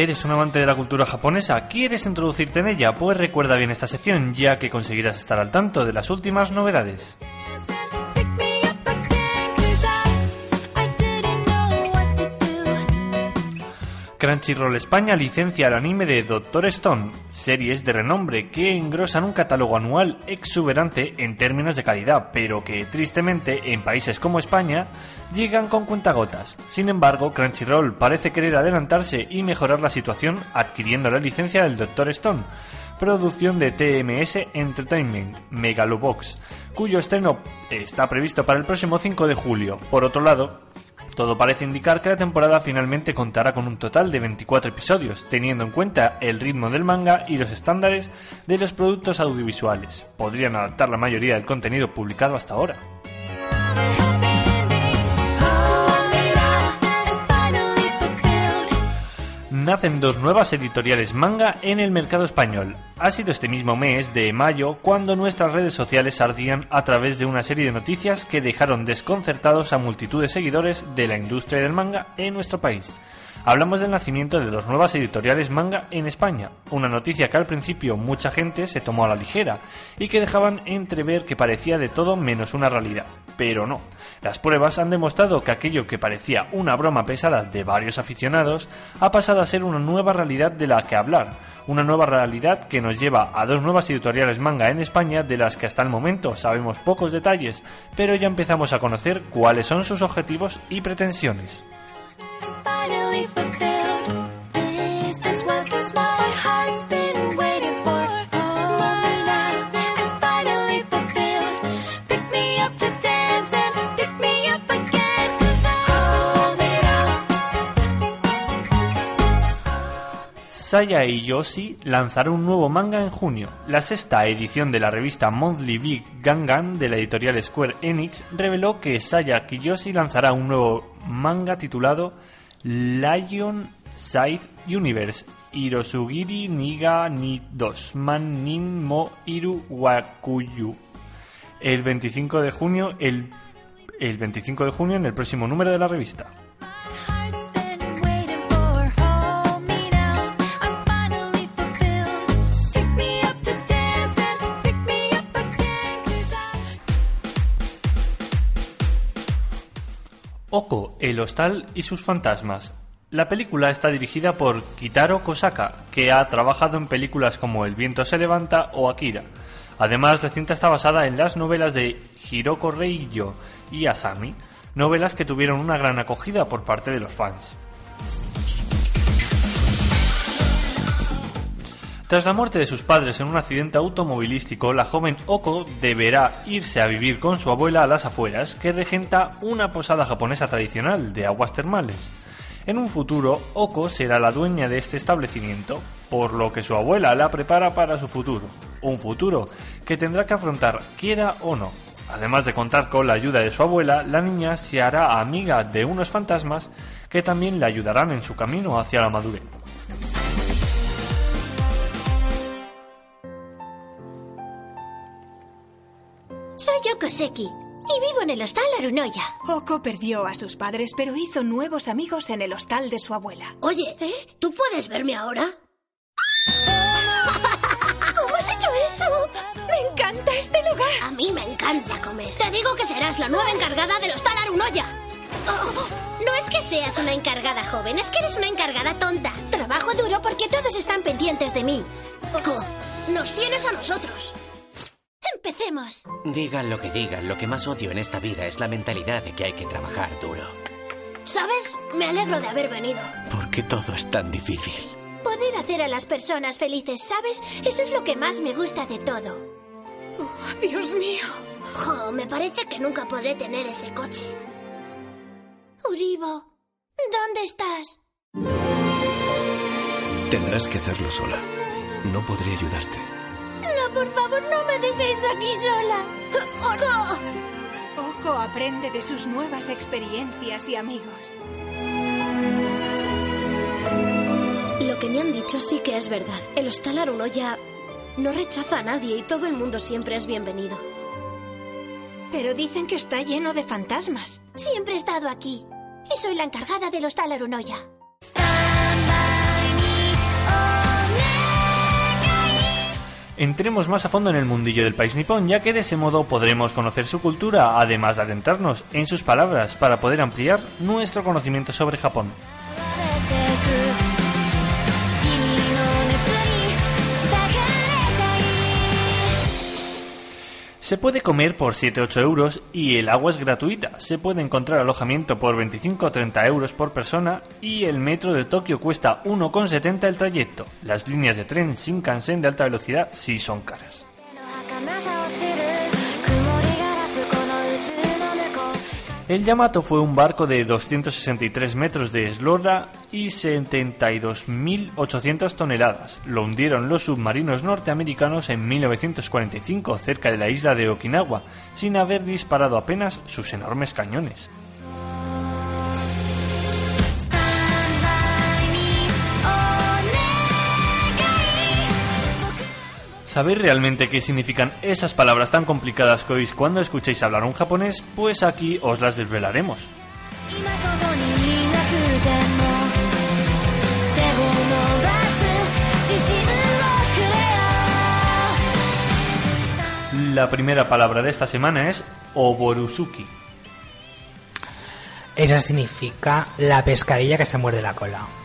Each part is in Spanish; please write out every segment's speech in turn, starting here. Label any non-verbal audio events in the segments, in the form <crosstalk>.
¿Eres un amante de la cultura japonesa? ¿Quieres introducirte en ella? Pues recuerda bien esta sección, ya que conseguirás estar al tanto de las últimas novedades. Crunchyroll España licencia el anime de Doctor Stone, series de renombre que engrosan un catálogo anual exuberante en términos de calidad, pero que tristemente en países como España llegan con cuentagotas. Sin embargo, Crunchyroll parece querer adelantarse y mejorar la situación adquiriendo la licencia del Doctor Stone, producción de TMS Entertainment, Megalobox, cuyo estreno está previsto para el próximo 5 de julio. Por otro lado, todo parece indicar que la temporada finalmente contará con un total de 24 episodios, teniendo en cuenta el ritmo del manga y los estándares de los productos audiovisuales. Podrían adaptar la mayoría del contenido publicado hasta ahora. Nacen dos nuevas editoriales manga en el mercado español. Ha sido este mismo mes de mayo cuando nuestras redes sociales ardían a través de una serie de noticias que dejaron desconcertados a multitud de seguidores de la industria del manga en nuestro país. Hablamos del nacimiento de dos nuevas editoriales manga en España, una noticia que al principio mucha gente se tomó a la ligera y que dejaban entrever que parecía de todo menos una realidad. Pero no, las pruebas han demostrado que aquello que parecía una broma pesada de varios aficionados ha pasado a ser una nueva realidad de la que hablar, una nueva realidad que nos lleva a dos nuevas editoriales manga en España de las que hasta el momento sabemos pocos detalles, pero ya empezamos a conocer cuáles son sus objetivos y pretensiones. Saya y Yoshi lanzaron un nuevo manga en junio. La sexta edición de la revista Monthly Big Gangan de la editorial Square Enix reveló que Saya Kiyoshi lanzará un nuevo manga titulado Lion Side Universe Hirosugiri Niga ni Man Nin Mo Iru Wakuyu el 25 de junio el 25 de junio en el próximo número de la revista. Oko, el hostal y sus fantasmas. La película está dirigida por Kitaro Kosaka, que ha trabajado en películas como El viento se levanta o Akira. Además, la cinta está basada en las novelas de Hiroko Reiyo y Asami, novelas que tuvieron una gran acogida por parte de los fans. Tras la muerte de sus padres en un accidente automovilístico, la joven Oko deberá irse a vivir con su abuela a las afueras, que regenta una posada japonesa tradicional de aguas termales. En un futuro, Oko será la dueña de este establecimiento, por lo que su abuela la prepara para su futuro. Un futuro que tendrá que afrontar quiera o no. Además de contar con la ayuda de su abuela, la niña se hará amiga de unos fantasmas que también le ayudarán en su camino hacia la madurez. Yokoseki y vivo en el hostal Arunoya. Oko perdió a sus padres, pero hizo nuevos amigos en el hostal de su abuela. Oye, ¿eh? ¿tú puedes verme ahora? ¿Cómo has hecho eso? Me encanta este lugar. A mí me encanta comer. Te digo que serás la nueva encargada del hostal Arunoya. no es que seas una encargada joven, es que eres una encargada tonta. Trabajo duro porque todos están pendientes de mí. Oko, nos tienes a nosotros. Empecemos. Digan lo que digan, lo que más odio en esta vida es la mentalidad de que hay que trabajar duro. ¿Sabes? Me alegro de haber venido. ¿Por qué todo es tan difícil? Poder hacer a las personas felices, ¿sabes? Eso es lo que más me gusta de todo. Oh, Dios mío. Jo, me parece que nunca podré tener ese coche. Uribo, ¿dónde estás? Tendrás que hacerlo sola. No podré ayudarte. Por favor, no me dejéis aquí sola. ¡Orco! Oko aprende de sus nuevas experiencias y amigos. Lo que me han dicho sí que es verdad. El hostal Arunoya no rechaza a nadie y todo el mundo siempre es bienvenido. Pero dicen que está lleno de fantasmas. Siempre he estado aquí. Y soy la encargada del hostal Arunoya. Entremos más a fondo en el mundillo del país nipón, ya que de ese modo podremos conocer su cultura, además de adentrarnos en sus palabras para poder ampliar nuestro conocimiento sobre Japón. Se puede comer por 7-8 euros y el agua es gratuita. Se puede encontrar alojamiento por 25 o 30 euros por persona y el metro de Tokio cuesta 1,70 el trayecto. Las líneas de tren Shinkansen de alta velocidad sí son caras. El Yamato fue un barco de 263 metros de eslora y 72.800 toneladas. Lo hundieron los submarinos norteamericanos en 1945 cerca de la isla de Okinawa, sin haber disparado apenas sus enormes cañones. ¿Sabéis realmente qué significan esas palabras tan complicadas que oís cuando escuchéis hablar un japonés? Pues aquí os las desvelaremos. La primera palabra de esta semana es Oborusuki. Eso significa la pescadilla que se muerde la cola.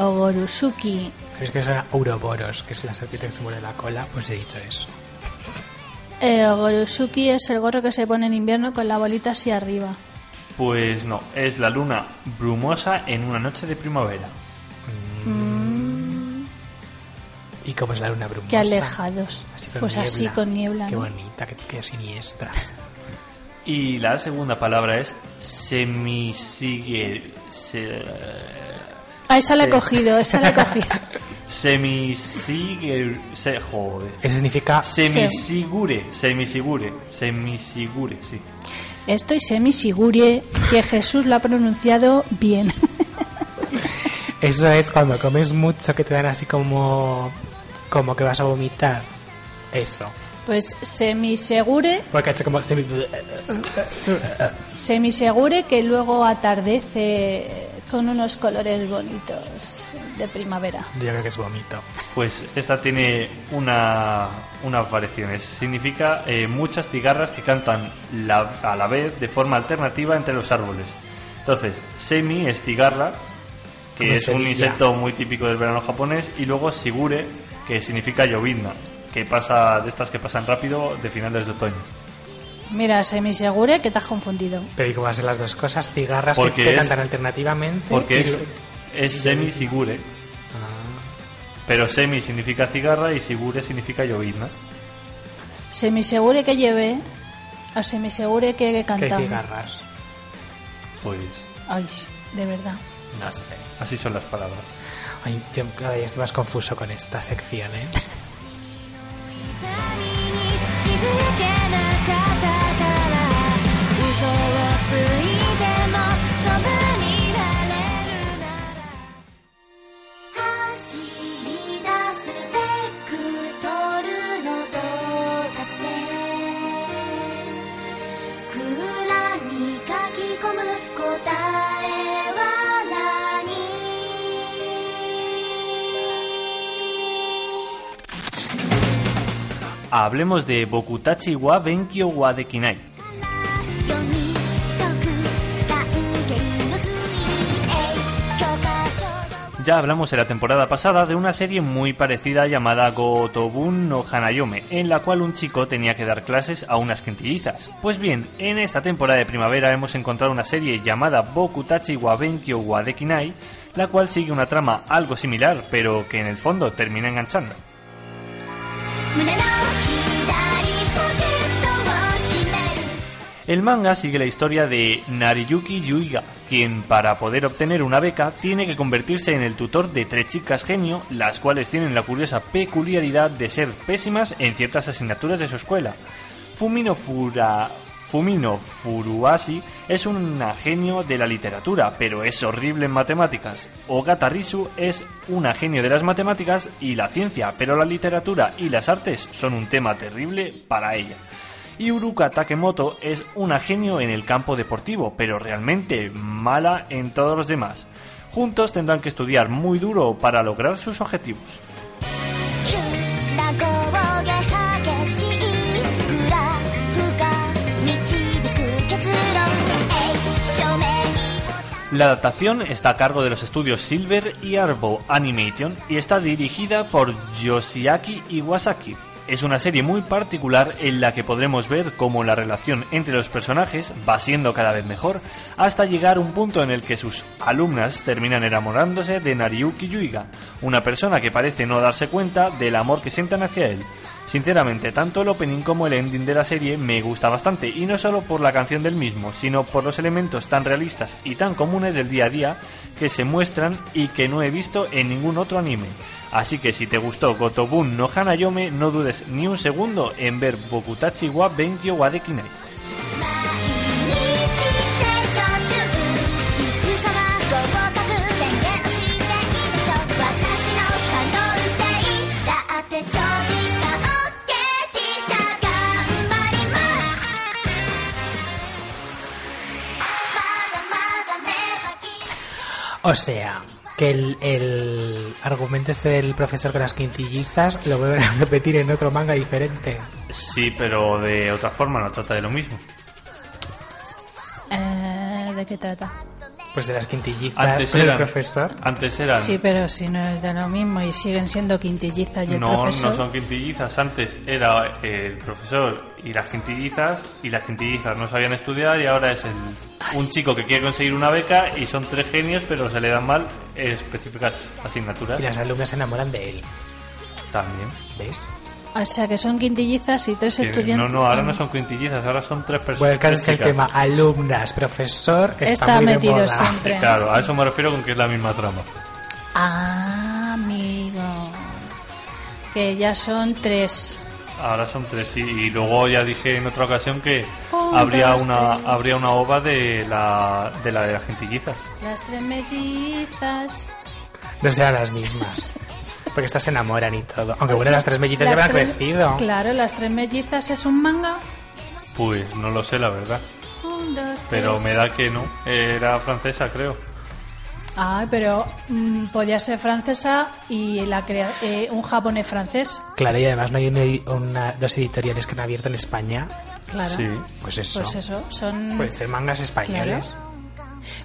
Ogorusuki. Es que son Ouroboros, que es la serpiente que se muerde la cola, pues he dicho eso. Eh, Ogorusuki es el gorro que se pone en invierno con la bolita hacia arriba. Pues no, es la luna brumosa en una noche de primavera. ¿Y cómo es la luna brumosa? Qué alejados. Así con pues así con niebla. Qué ¿no? bonita, qué, qué siniestra. Y la segunda palabra es semisigue... Se, Ah, esa la he cogido, esa la he cogido. <laughs> semisigue... Se, joder. Eso significa Semisigure, semisigure, semisigure, sí. Estoy semi-sigure que Jesús lo ha pronunciado bien. <laughs> Eso es cuando comes mucho que te dan así como como que vas a vomitar. Eso. Pues semisegure, Porque ha hecho como semi... semisegure que luego atardece con unos colores bonitos de primavera. Creo que es vómito. Pues esta tiene una, una variación. Es- Significa eh, muchas cigarras que cantan la- a la vez de forma alternativa entre los árboles. Entonces, semi es cigarra, que es un insecto muy típico del verano japonés, y luego sigure, que significa llovizna, que pasa de estas que pasan rápido de finales de otoño. Mira, semisegure que te has confundido. Pero ¿y cómo van a ser las dos cosas? Cigarras que, Porque que es- cantan alternativamente. Porque es, es semi sigure, Ah, pero semi significa cigarra y sigure significa llovizna. Semisegure que lleve o semisegure que ¿Qué cantamos. cigarras? Pues Ay, de verdad. No sé. así son las palabras. Ay, yo cada día estoy más confuso con esta sección, ¿eh? <laughs> Hablemos de Bokutachi wa Benkyo wa Dekinai. Ya hablamos en la temporada pasada de una serie muy parecida llamada Gotobun no Hanayome, en la cual un chico tenía que dar clases a unas quintillizas. Pues bien, en esta temporada de primavera hemos encontrado una serie llamada Bokutachi wa Benkyo wa Dekinai, la cual sigue una trama algo similar, pero que en el fondo termina enganchando. El manga sigue la historia de Nariyuki Yuiga, quien para poder obtener una beca tiene que convertirse en el tutor de tres chicas genio, las cuales tienen la curiosa peculiaridad de ser pésimas en ciertas asignaturas de su escuela. Fumino Fura... Fumino Furuashi es una genio de la literatura, pero es horrible en matemáticas. Ogata Risu es una genio de las matemáticas y la ciencia, pero la literatura y las artes son un tema terrible para ella. Iruka Takemoto es una genio en el campo deportivo, pero realmente mala en todos los demás. Juntos tendrán que estudiar muy duro para lograr sus objetivos. La adaptación está a cargo de los estudios Silver y Arbo Animation y está dirigida por Yoshiaki Iwasaki, es una serie muy particular en la que podremos ver cómo la relación entre los personajes va siendo cada vez mejor hasta llegar a un punto en el que sus alumnas terminan enamorándose de Nariyuki Yuiga, una persona que parece no darse cuenta del amor que sientan hacia él. Sinceramente, tanto el opening como el ending de la serie me gusta bastante, y no solo por la canción del mismo, sino por los elementos tan realistas y tan comunes del día a día que se muestran y que no he visto en ningún otro anime. Así que si te gustó Gotobun no Hanayome, no dudes ni un segundo en ver Bokutachi wa Benkyo wa Dekinai. O sea, que el, el argumento este del profesor con las quintillizas lo vuelven a repetir en otro manga diferente. Sí, pero de otra forma, no trata de lo mismo. Eh, ¿De qué trata? Pues de las quintillizas Antes el eran, profesor. antes eran Sí, pero si no es de lo mismo y siguen siendo quintillizas y el No, profesor. no son quintillizas. Antes era eh, el profesor y las quintillizas, y las quintillizas no sabían estudiar, y ahora es el, un chico que quiere conseguir una beca y son tres genios, pero se le dan mal específicas asignaturas. Y las alumnas se enamoran de él. También. ¿Ves? O sea que son quintillizas y tres Que estudiantes. no, no, ahora no son quintillizas, ahora son tres personas. Bueno, el caso es que el tema alumnas, profesor está, Está muy de metido moda. siempre. Claro, a eso me refiero con que es la misma trama. Ah, amigo. Que ya son tres. Ahora son tres, sí. Y luego ya dije en otra ocasión que habría una tres. habría una ova de la de la de las quintillizas. Las tres mellizas. No serán las mismas. Porque estas se enamoran y todo. Aunque bueno, las tres mellizas ya habrán crecido. Claro, las tres mellizas es un manga. Pues no lo sé, la verdad. Un, dos, Pero me da que no. Era francesa, creo. Ay, pero mm, podía ser francesa y la crea- eh, un japonés francés. Claro, y además no hay una, una- dos editoriales que han abierto en España. Claro. Sí. Pues eso. Pues eso, son... Pueden ser mangas españoles.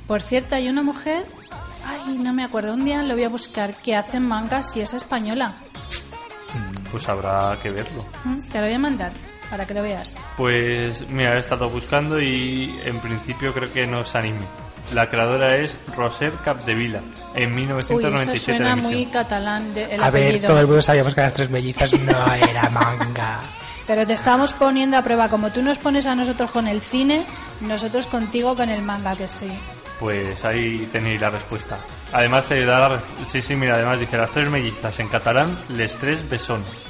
Por cierto, hay una mujer, ay, no me acuerdo, un día lo voy a buscar, que hace mangas y es española. Pues habrá que verlo. Mm, Te lo voy a mandar para que lo veas. Pues mira, he estado buscando y en principio creo que no es anime. La creadora es Roser Capdevila en Uy, 1997 eso suena muy catalán de, el A ver, todo el mundo sabíamos que las tres mellizas no <laughs> era manga. Pero te estamos poniendo a prueba, como tú nos pones a nosotros con el cine, nosotros contigo con el manga que sí. Pues ahí tenéis la respuesta. Además te da la... Sí, sí, mira, además dice las tres mellizas en catalán, les tres besones.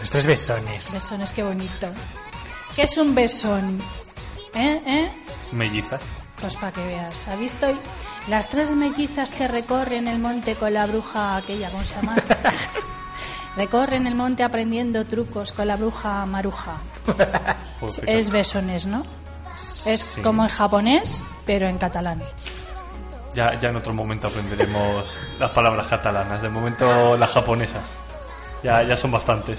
Los tres besones. Besones, qué bonito. ¿Qué es un besón? ¿Eh? ¿Eh? Mellizas. Pues para que veas. ¿Ha visto las tres mellizas que recorren el monte con la bruja aquella, ¿cómo se llama? <laughs> recorren el monte aprendiendo trucos con la bruja maruja. Pues, Es besones, ¿no? Es Sí. como en japonés, pero en catalán. Ya, ya en otro momento aprenderemos las palabras catalanas. De momento las japonesas. Ya, ya son bastantes.